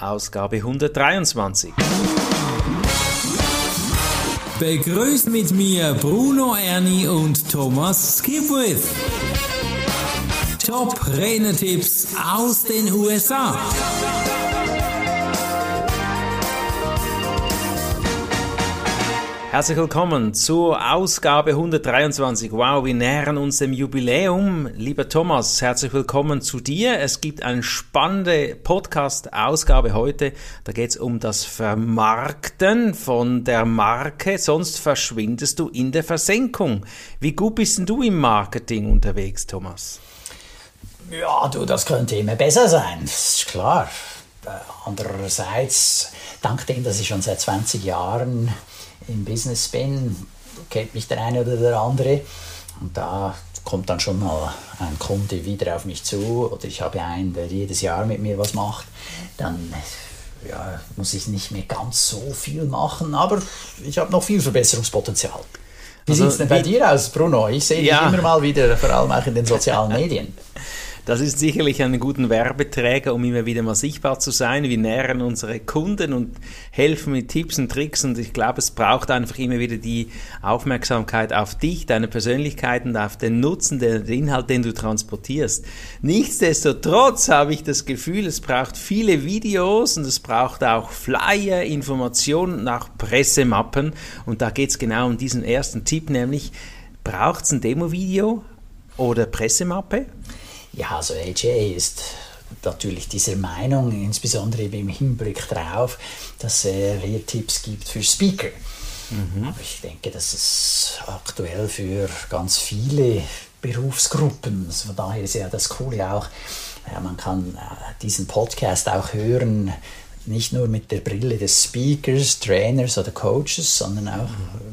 Ausgabe 123. Begrüßt mit mir Bruno Ernie und Thomas Skipwith. Top Renetipps aus den USA. Herzlich willkommen zur Ausgabe 123. Wow, wir nähern uns dem Jubiläum. Lieber Thomas, herzlich willkommen zu dir. Es gibt eine spannende Podcast-Ausgabe heute. Da geht es um das Vermarkten von der Marke, sonst verschwindest du in der Versenkung. Wie gut bist denn du im Marketing unterwegs, Thomas? Ja, du, das könnte immer besser sein, das ist klar. Äh, andererseits, dank dem, dass ich schon seit 20 Jahren im Business bin, kennt mich der eine oder der andere. Und da kommt dann schon mal ein Kunde wieder auf mich zu oder ich habe einen, der jedes Jahr mit mir was macht. Dann ja, muss ich nicht mehr ganz so viel machen, aber ich habe noch viel Verbesserungspotenzial. Wie also, sieht es denn bei dir aus, Bruno? Ich sehe ja. dich immer mal wieder, vor allem auch in den sozialen Medien. Das ist sicherlich ein guter Werbeträger, um immer wieder mal sichtbar zu sein. Wir nähren unsere Kunden und helfen mit Tipps und Tricks und ich glaube, es braucht einfach immer wieder die Aufmerksamkeit auf dich, deine Persönlichkeit und auf den Nutzen, den, Inhalt, den du transportierst. Nichtsdestotrotz habe ich das Gefühl, es braucht viele Videos und es braucht auch Flyer, Informationen und auch Pressemappen und da geht es genau um diesen ersten Tipp, nämlich braucht es ein Demo-Video oder Pressemappe? Ja, also AJ ist natürlich dieser Meinung, insbesondere im Hinblick darauf, dass er hier Tipps gibt für Speaker. Mhm. Aber ich denke, dass es aktuell für ganz viele Berufsgruppen, also von daher ist ja das Coole auch, ja, man kann äh, diesen Podcast auch hören, nicht nur mit der Brille des Speakers, Trainers oder Coaches, sondern auch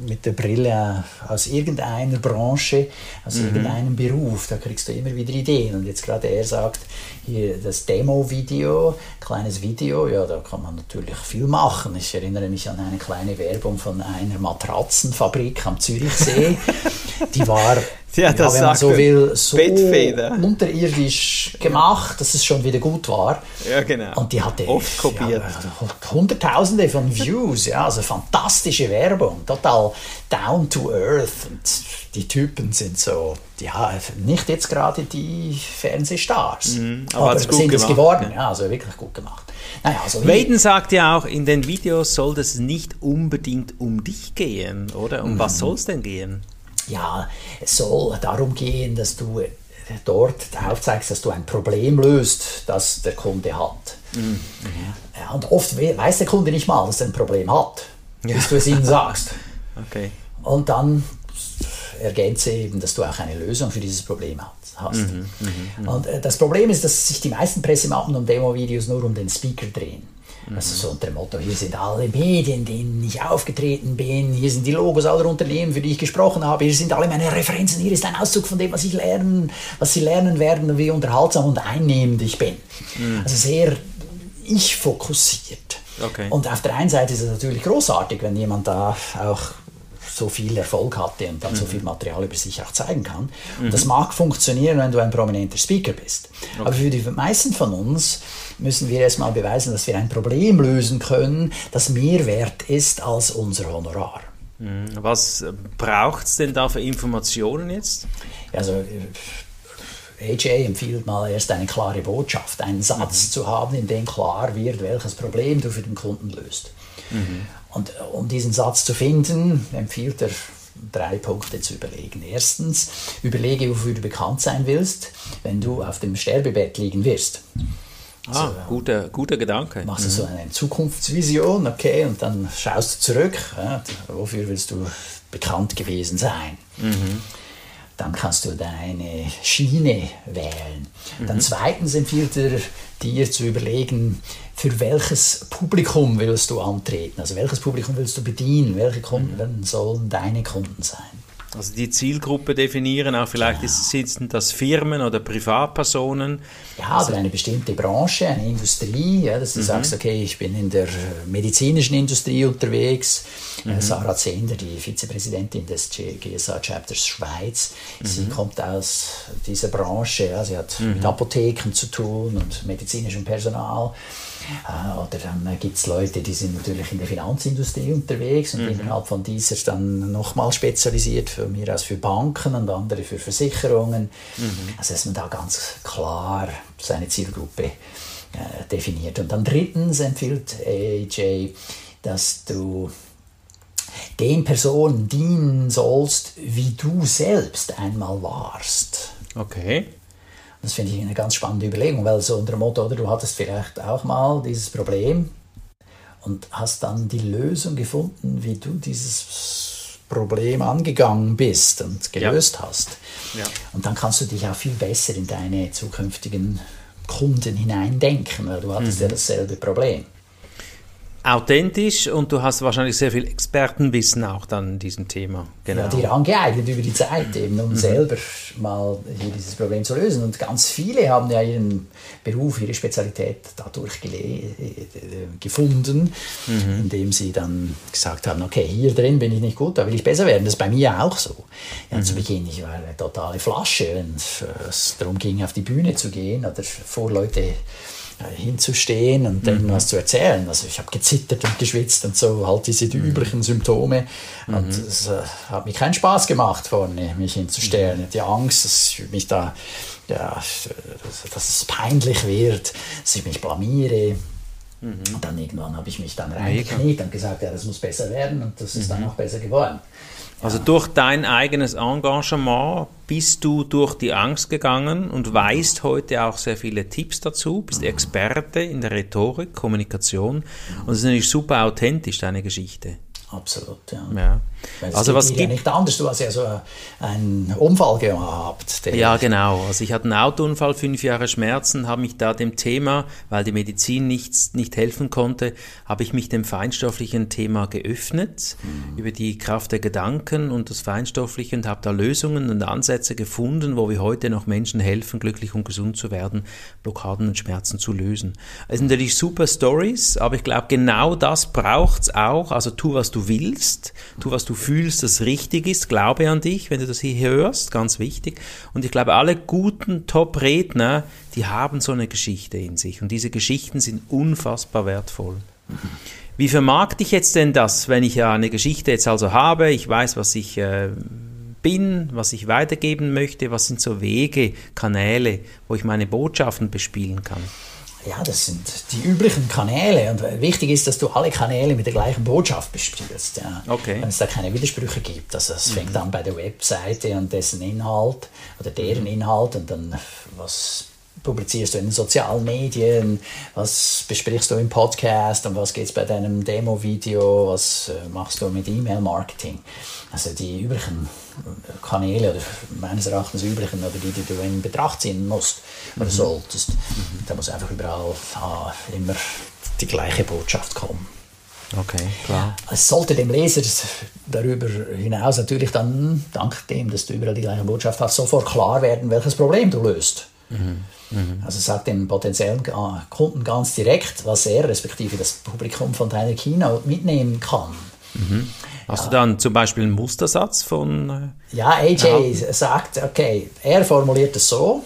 mit der Brille aus irgendeiner Branche, aus mhm. irgendeinem Beruf. Da kriegst du immer wieder Ideen. Und jetzt gerade er sagt, hier das Demo-Video, kleines Video, ja, da kann man natürlich viel machen. Ich erinnere mich an eine kleine Werbung von einer Matratzenfabrik am Zürichsee. Die war ja, das ja, wenn man so will, so Bettfeder. unterirdisch gemacht, dass es schon wieder gut war. Ja, genau. Und die hatte oft kopiert. Ja, Hunderttausende von Views, ja, also fantastische Werbung, total down to earth. Und die Typen sind so, ja, nicht jetzt gerade die Fernsehstars, mhm, aber, aber sind gemacht, es geworden, ja, also wirklich gut gemacht. Naja, also Waden sagt ja auch, in den Videos soll es nicht unbedingt um dich gehen, oder? Um mhm. was soll es denn gehen? Ja, es soll darum gehen, dass du dort aufzeigst, dass du ein Problem löst, das der Kunde hat. Mhm. Ja, und oft weiß der Kunde nicht mal, dass er ein Problem hat, ja. bis du es ihm sagst. okay. Und dann ergänze eben, dass du auch eine Lösung für dieses Problem hast. Mhm, mh, mh. Und äh, das Problem ist, dass sich die meisten Pressemappen und Demo-Videos nur um den Speaker drehen. Mhm. Also so unter dem Motto, hier sind alle Medien, denen ich aufgetreten bin, hier sind die Logos aller Unternehmen, für die ich gesprochen habe, hier sind alle meine Referenzen, hier ist ein Auszug von dem, was ich lernen, was sie lernen werden und wie unterhaltsam und einnehmend ich bin. Mhm. Also sehr ich fokussiert. Okay. Und auf der einen Seite ist es natürlich großartig, wenn jemand da auch so viel Erfolg hatte und dann mhm. so viel Material über sich auch zeigen kann. Mhm. Und das mag funktionieren, wenn du ein prominenter Speaker bist. Okay. Aber für die meisten von uns müssen wir erstmal beweisen, dass wir ein Problem lösen können, das mehr wert ist als unser Honorar. Mhm. Was braucht es denn da für Informationen jetzt? Also, AJ empfiehlt mal erst eine klare Botschaft, einen Satz mhm. zu haben, in dem klar wird, welches Problem du für den Kunden löst. Mhm. Und äh, um diesen Satz zu finden, empfiehlt er drei Punkte zu überlegen. Erstens, überlege, wofür du bekannt sein willst, wenn du auf dem Sterbebett liegen wirst. Ah, also, guter, guter Gedanke. Machst du mhm. so eine Zukunftsvision, okay, und dann schaust du zurück, ja, wofür willst du bekannt gewesen sein. Mhm. Dann kannst du deine Schiene wählen. Mhm. Dann zweitens empfiehlt er dir zu überlegen, für welches Publikum willst du antreten? Also welches Publikum willst du bedienen? Welche Kunden mhm. sollen deine Kunden sein? Also die Zielgruppe definieren, auch vielleicht genau. sind das Firmen oder Privatpersonen. Ja, also oder eine bestimmte Branche, eine Industrie, ja, dass du mhm. sagst, okay, ich bin in der medizinischen Industrie unterwegs. Äh, mhm. Sarah Zehnder, die Vizepräsidentin des GSA Chapters Schweiz, mhm. sie kommt aus dieser Branche, ja, sie hat mhm. mit Apotheken zu tun und medizinischem Personal. Äh, oder dann gibt es Leute, die sind natürlich in der Finanzindustrie unterwegs und mhm. innerhalb von dieser dann nochmal spezialisiert, für mir als für Banken und andere für Versicherungen. Mhm. Also dass man da ganz klar seine Zielgruppe äh, definiert. Und dann drittens empfiehlt AJ, dass du den Personen dienen sollst, wie du selbst einmal warst. Okay. Das finde ich eine ganz spannende Überlegung, weil so unter dem Motto, oder du hattest vielleicht auch mal dieses Problem und hast dann die Lösung gefunden, wie du dieses Problem angegangen bist und gelöst ja. hast. Ja. Und dann kannst du dich auch viel besser in deine zukünftigen Kunden hineindenken, weil du hattest mhm. ja dasselbe Problem authentisch und du hast wahrscheinlich sehr viel Expertenwissen auch dann in diesem Thema. Genau. Ja, dir angeeignet über die Zeit eben, um mhm. selber mal hier dieses Problem zu lösen. Und ganz viele haben ja ihren Beruf, ihre Spezialität dadurch äh, gefunden, mhm. indem sie dann gesagt haben, okay, hier drin bin ich nicht gut, da will ich besser werden. Das ist bei mir auch so. Ja, mhm. Zu Beginn, ich war eine totale Flasche, wenn es darum ging, auf die Bühne zu gehen oder vor Leute hinzustehen und denen mhm. was zu erzählen. Also ich habe gezittert und geschwitzt und so, halt diese die mhm. üblichen Symptome. Mhm. Und es äh, hat mir keinen Spaß gemacht, vorne mich hinzustellen. Mhm. Die Angst, dass ich mich da, ja, dass es peinlich wird, dass ich mich blamiere. Mhm. Und dann irgendwann habe ich mich dann reingekniet und gesagt, ja, das muss besser werden und das ist dann mhm. auch besser geworden. Also durch dein eigenes Engagement bist du durch die Angst gegangen und weißt heute auch sehr viele Tipps dazu, bist Experte in der Rhetorik, Kommunikation und es ist natürlich super authentisch, deine Geschichte. Absolut, ja. ja. also was gibt nicht anders, du hast ja so einen Unfall gehabt. Ja, genau. Also ich hatte einen Autounfall, fünf Jahre Schmerzen, habe mich da dem Thema, weil die Medizin nichts, nicht helfen konnte, habe ich mich dem feinstofflichen Thema geöffnet, mhm. über die Kraft der Gedanken und das Feinstoffliche und habe da Lösungen und Ansätze gefunden, wo wir heute noch Menschen helfen, glücklich und gesund zu werden, Blockaden und Schmerzen zu lösen. Es sind natürlich super Stories, aber ich glaube, genau das braucht es auch. Also tu, was du willst, tu, was du fühlst, das richtig ist, glaube an dich, wenn du das hier hörst, ganz wichtig. Und ich glaube, alle guten Top-Redner, die haben so eine Geschichte in sich und diese Geschichten sind unfassbar wertvoll. Wie vermarkte ich jetzt denn das, wenn ich ja eine Geschichte jetzt also habe, ich weiß, was ich äh, bin, was ich weitergeben möchte, was sind so Wege, Kanäle, wo ich meine Botschaften bespielen kann? Ja, das sind die üblichen Kanäle. Und wichtig ist, dass du alle Kanäle mit der gleichen Botschaft bespielst. Ja. Okay. Wenn es da keine Widersprüche gibt. Also es fängt mhm. an bei der Webseite und dessen Inhalt oder deren Inhalt und dann was publizierst du in den sozialen Medien, was besprichst du im Podcast und was geht es bei deinem Demo-Video, was äh, machst du mit E-Mail-Marketing. Also die üblichen Kanäle oder meines Erachtens üblichen oder die, die du in Betracht ziehen musst oder mhm. solltest. Mhm. Da muss einfach überall ah, immer die gleiche Botschaft kommen. Okay, klar. Es sollte dem Leser darüber hinaus natürlich dann, dank dem, dass du überall die gleiche Botschaft hast, sofort klar werden, welches Problem du löst. Mhm. Mhm. Also sagt dem potenziellen Kunden ganz direkt, was er, respektive das Publikum von deiner Keynote mitnehmen kann. Mhm. Hast ja. du dann zum Beispiel einen Mustersatz von... Äh, ja, AJ ja. sagt, okay, er formuliert es so,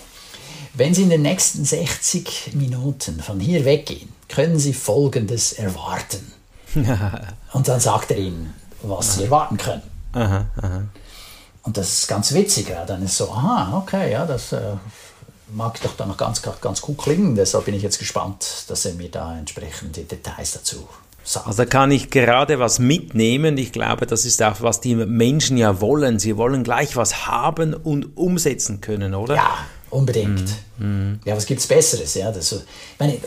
wenn Sie in den nächsten 60 Minuten von hier weggehen, können Sie Folgendes erwarten. Und dann sagt er Ihnen, was aha. Sie erwarten können. Aha, aha. Und das ist ganz witzig. Ja. Dann ist so, aha, okay, ja, das äh, mag doch dann noch ganz, ganz gut klingen. Deshalb bin ich jetzt gespannt, dass er mir da entsprechende Details dazu Also da kann ich gerade was mitnehmen. Ich glaube, das ist auch, was die Menschen ja wollen. Sie wollen gleich was haben und umsetzen können, oder? Ja, unbedingt. Mm, Ja, was gibt es Besseres? Ja, das, ich meine,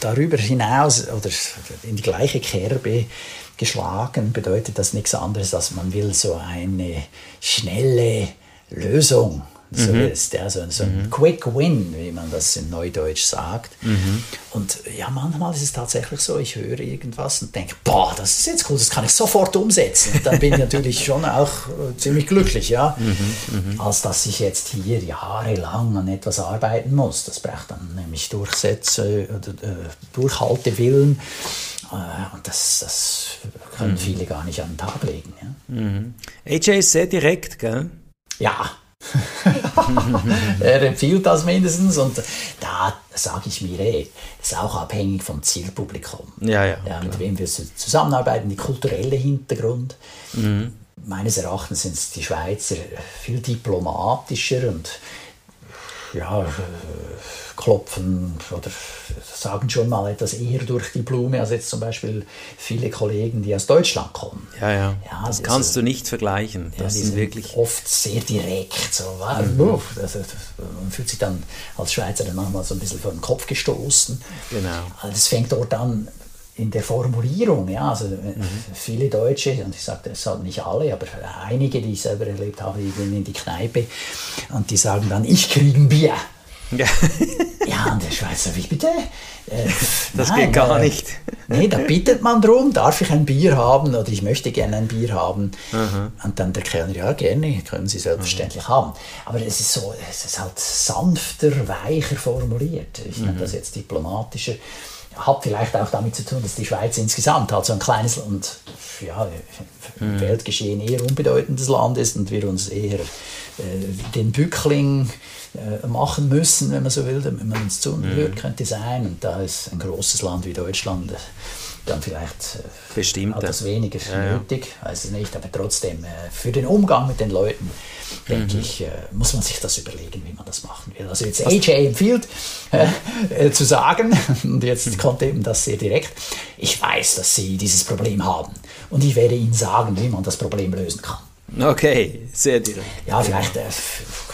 darüber hinaus oder in die gleiche Kerbe geschlagen bedeutet das nichts anderes, als man will so eine schnelle Lösung so mhm. ist, ja, so, so ein mhm. Quick Win, wie man das in Neudeutsch sagt. Mhm. Und ja, manchmal ist es tatsächlich so, ich höre irgendwas und denke, boah, das ist jetzt cool, das kann ich sofort umsetzen. Und dann bin ich natürlich schon auch äh, ziemlich glücklich, ja, mhm. mhm. als dass ich jetzt hier jahrelang an etwas arbeiten muss. Das braucht dann nämlich Durchsätze oder äh, Durchhaltewillen. Äh, und das, das können mhm. viele gar nicht an den Tag legen. Ja. AJ ist sehr direkt, gell? Ja, er empfiehlt das mindestens und da sage ich mir, ey, das ist auch abhängig vom Zielpublikum. Ja, ja. ja mit wem wir zusammenarbeiten, die kulturelle Hintergrund. Mhm. Meines Erachtens sind die Schweizer viel diplomatischer und ja, klopfen oder sagen schon mal etwas eher durch die Blume als jetzt zum Beispiel viele Kollegen, die aus Deutschland kommen. Ja, ja. ja das kannst du nicht vergleichen. Das ja, sind, sind wirklich oft sehr direkt. So, mhm. also, man fühlt sich dann als Schweizer dann manchmal so ein bisschen vor den Kopf gestoßen. Genau. Also das fängt dort an in der Formulierung, ja, also mhm. viele Deutsche, und ich sage das halt nicht alle, aber einige, die ich selber erlebt habe, die gehen in die Kneipe und die sagen dann, ich kriege ein Bier. Ja. ja, und der Schweizer, wie bitte? Äh, das nein, geht gar äh, nicht. nee, da bittet man drum, darf ich ein Bier haben oder ich möchte gerne ein Bier haben. Mhm. Und dann der Kellner, ja gerne, können Sie selbstverständlich mhm. haben. Aber es ist so, es ist halt sanfter, weicher formuliert. Ich mhm. nenne das jetzt diplomatischer hat vielleicht auch damit zu tun, dass die Schweiz insgesamt halt so ein kleines und ja, im mhm. Weltgeschehen eher unbedeutendes Land ist und wir uns eher äh, den Bückling äh, machen müssen, wenn man so will, wenn man uns zuhört, mhm. könnte sein. Und da ist ein großes Land wie Deutschland äh, dann vielleicht äh, Bestimmt, etwas weniger ja, nötig, ja. weiß es nicht, aber trotzdem äh, für den Umgang mit den Leuten, denke mhm. ich, äh, muss man sich das überlegen, wie man das machen will. Also jetzt AJ empfiehlt äh, zu sagen, und jetzt mhm. kommt eben das sehr direkt, ich weiß, dass Sie dieses Problem haben und ich werde Ihnen sagen, wie man das Problem lösen kann. Okay, sehr direkt. Ja, vielleicht äh,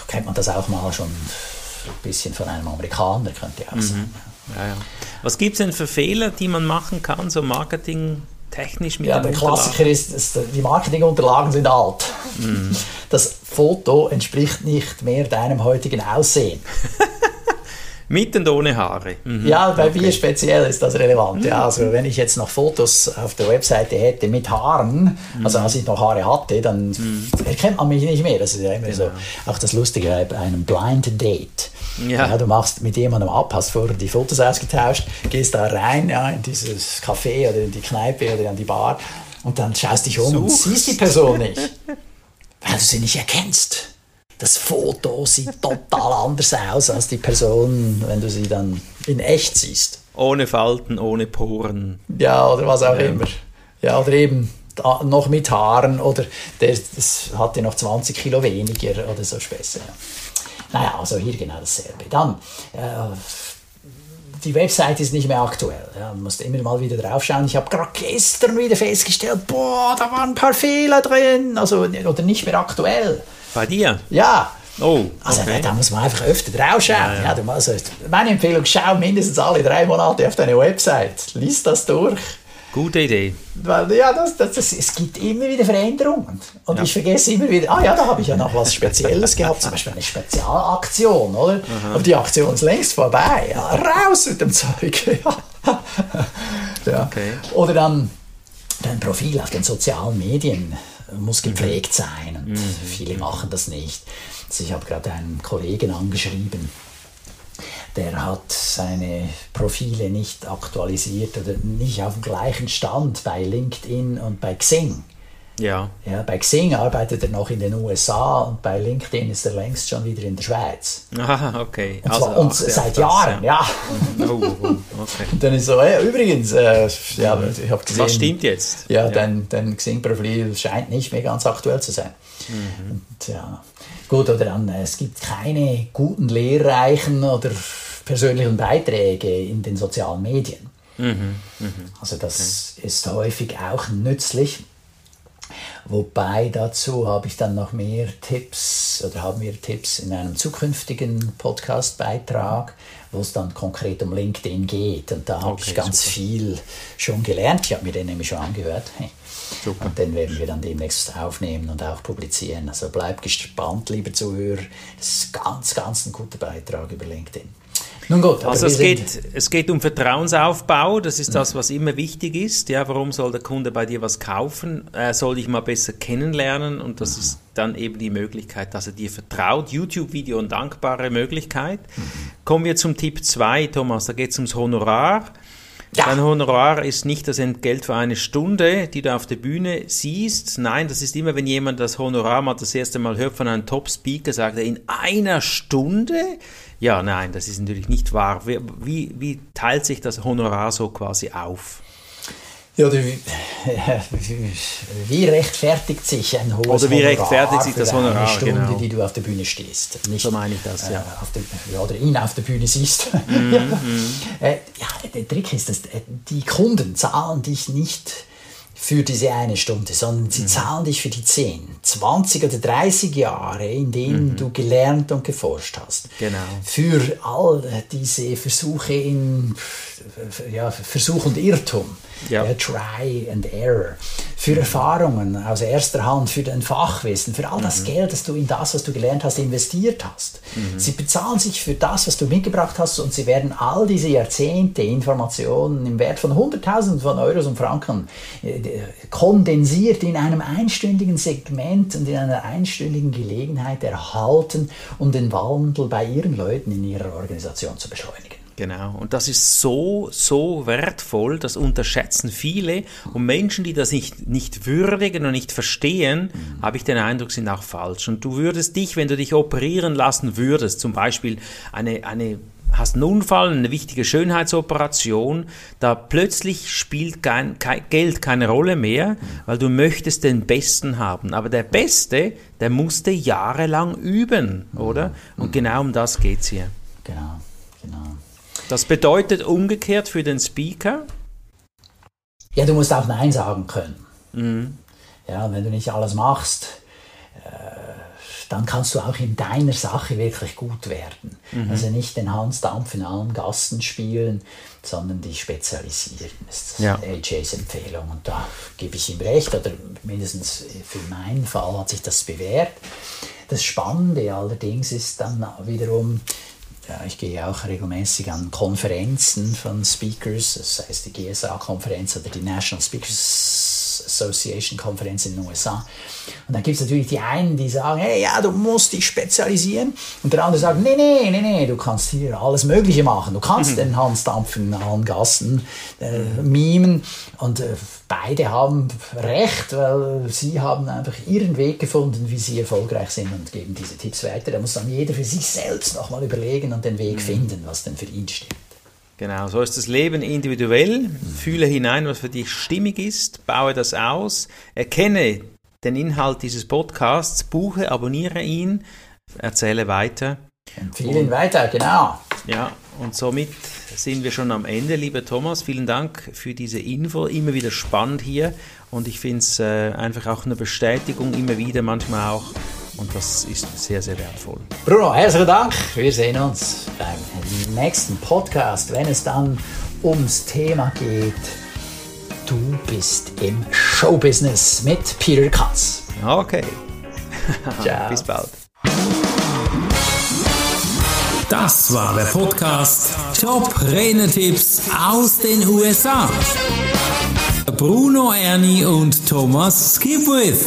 kennt man das auch mal schon ein bisschen von einem Amerikaner, könnte auch mhm. sein. Ja, ja. Was gibt es denn für Fehler, die man machen kann, so marketingtechnisch mit Ja, der Klassiker ist, ist, die Marketingunterlagen sind alt. Mhm. Das Foto entspricht nicht mehr deinem heutigen Aussehen. Mit und ohne Haare. Mhm. Ja, bei okay. mir speziell ist das relevant. Ja, also wenn ich jetzt noch Fotos auf der Webseite hätte mit Haaren, mhm. also als ich noch Haare hatte, dann mhm. erkennt man mich nicht mehr. Das ist ja immer genau. so. Auch das Lustige bei einem Blind Date. Ja. ja. du machst mit jemandem ab, hast vorher die Fotos ausgetauscht, gehst da rein ja, in dieses Café oder in die Kneipe oder in die Bar und dann schaust dich um Such. und siehst die Person nicht, weil du sie nicht erkennst das Foto sieht total anders aus als die Person, wenn du sie dann in echt siehst. Ohne Falten, ohne Poren. Ja, oder was auch ja. immer. Ja, oder eben noch mit Haaren oder der, das hatte noch 20 Kilo weniger oder so Späße. Ja. Naja, also hier genau dasselbe. Dann, äh, die Website ist nicht mehr aktuell. Ja, man muss immer mal wieder draufschauen. Ich habe gerade gestern wieder festgestellt, boah, da waren ein paar Fehler drin. Also, oder nicht mehr aktuell. Bei dir? Ja. Oh, also okay. da muss man einfach öfter draufschauen. Ja, ja. Ja, also, meine Empfehlung, schau mindestens alle drei Monate auf deine Website. Lies das durch. Gute Idee. Weil, ja, das, das, das, es gibt immer wieder Veränderungen. Und ja. ich vergesse immer wieder, ah ja, da habe ich ja noch was Spezielles gehabt, zum Beispiel eine Spezialaktion, oder? Aha. Aber die Aktion ist längst vorbei. Ja, raus mit dem Zeug. ja. Okay. Oder dann dein Profil auf den sozialen Medien muss gepflegt sein und mhm. viele machen das nicht. Also ich habe gerade einen Kollegen angeschrieben, der hat seine Profile nicht aktualisiert oder nicht auf dem gleichen Stand bei LinkedIn und bei Xing. Ja. ja. Bei Xing arbeitet er noch in den USA und bei LinkedIn ist er längst schon wieder in der Schweiz. Ah, okay. Und, zwar, also, und seit das, Jahren, ja. ja. Oh, oh, okay. Und dann ist so, hey, übrigens, äh, ja, ich habe gesehen. Was stimmt jetzt? Ja, ja. dein, dein Xing-Profil scheint nicht mehr ganz aktuell zu sein. Mhm. Und, ja. Gut, oder dann, es gibt keine guten, lehrreichen oder persönlichen Beiträge in den sozialen Medien. Mhm. Mhm. Also das okay. ist häufig auch nützlich Wobei dazu habe ich dann noch mehr Tipps oder haben wir Tipps in einem zukünftigen Podcast-Beitrag, wo es dann konkret um LinkedIn geht. Und da habe okay, ich ganz super. viel schon gelernt. Ich habe mir den nämlich schon angehört. Super. Und den werden wir dann demnächst aufnehmen und auch publizieren. Also bleib gespannt, lieber Zuhörer. Das ist ganz, ganz ein guter Beitrag über LinkedIn. Nun gut, also es geht, es geht um Vertrauensaufbau, das ist das, was immer wichtig ist. Ja, warum soll der Kunde bei dir was kaufen? Er soll dich mal besser kennenlernen und das ist dann eben die Möglichkeit, dass er dir vertraut. YouTube-Video und dankbare Möglichkeit. Kommen wir zum Tipp 2, Thomas, da geht es ums Honorar. Ja. Dein Honorar ist nicht das Entgelt für eine Stunde, die du auf der Bühne siehst. Nein, das ist immer, wenn jemand das Honorar mal das erste Mal hört von einem Top-Speaker, sagt er, in einer Stunde? Ja, nein, das ist natürlich nicht wahr. Wie, wie teilt sich das Honorar so quasi auf? Ja, wie, wie rechtfertigt sich ein hohes Oder wie rechtfertigt sich das Honorar, eine Stunde, genau. die du auf der Bühne stehst? Nicht, so meine ich das, ja. Äh, der, ja. Oder ihn auf der Bühne siehst. Mm, ja. Mm. Äh, ja, der Trick ist, dass äh, die Kunden zahlen dich nicht für diese eine Stunde, sondern sie mhm. zahlen dich für die 10, 20 oder 30 Jahre, in denen mhm. du gelernt und geforscht hast. Genau. Für all diese Versuche in ja, Versuch und Irrtum. Ja. ja. Try and Error. Für mhm. Erfahrungen aus erster Hand, für dein Fachwissen, für all das mhm. Geld, das du in das, was du gelernt hast, investiert hast. Mhm. Sie bezahlen sich für das, was du mitgebracht hast und sie werden all diese Jahrzehnte Informationen im Wert von Hunderttausenden von Euros und Franken äh, kondensiert in einem einstündigen Segment und in einer einstündigen Gelegenheit erhalten, um den Wandel bei ihren Leuten in ihrer Organisation zu beschleunigen. Genau. Und das ist so, so wertvoll, das unterschätzen viele. Und Menschen, die das nicht, nicht würdigen und nicht verstehen, mhm. habe ich den Eindruck, sind auch falsch. Und du würdest dich, wenn du dich operieren lassen würdest, zum Beispiel eine, eine hast einen Unfall, eine wichtige Schönheitsoperation, da plötzlich spielt kein, kein Geld keine Rolle mehr, mhm. weil du möchtest den Besten haben. Aber der Beste, der musste jahrelang üben, oder? Und mhm. genau um das geht es hier. Genau, genau. Das bedeutet umgekehrt für den Speaker? Ja, du musst auch Nein sagen können. Mhm. Ja, wenn du nicht alles machst, äh, dann kannst du auch in deiner Sache wirklich gut werden. Mhm. Also nicht den Hansdampf in allen Gassen spielen, sondern dich spezialisieren. Das ist ja. AJs Empfehlung und da gebe ich ihm recht, oder mindestens für meinen Fall hat sich das bewährt. Das Spannende allerdings ist dann wiederum, ja, ich gehe auch regelmäßig an Konferenzen von Speakers, das heißt die GSA-Konferenz oder die National Speakers Association Konferenz in den USA. Und dann gibt es natürlich die einen, die sagen, hey, ja, du musst dich spezialisieren. Und der andere sagt, nee, nee, nee, nee, du kannst hier alles Mögliche machen. Du kannst mhm. den Hans Dampfen in allen Gassen äh, mimen. Und äh, beide haben recht, weil sie haben einfach ihren Weg gefunden, wie sie erfolgreich sind und geben diese Tipps weiter. Da muss dann jeder für sich selbst nochmal überlegen und den Weg mhm. finden, was denn für ihn stimmt. Genau, so ist das Leben individuell. Fühle hinein, was für dich stimmig ist, baue das aus, erkenne den Inhalt dieses Podcasts, buche, abonniere ihn, erzähle weiter. Empfehle ihn weiter, genau. Ja, und somit sind wir schon am Ende, lieber Thomas. Vielen Dank für diese Info. Immer wieder spannend hier und ich finde es äh, einfach auch eine Bestätigung, immer wieder, manchmal auch. Und das ist sehr, sehr wertvoll. Bruno, herzlichen Dank. Wir sehen uns beim nächsten Podcast, wenn es dann ums Thema geht Du bist im Showbusiness mit Peter Katz. Okay. Ciao. Bis bald. Das war der Podcast Top Renetipps aus den USA. Bruno Ernie und Thomas Skipwith.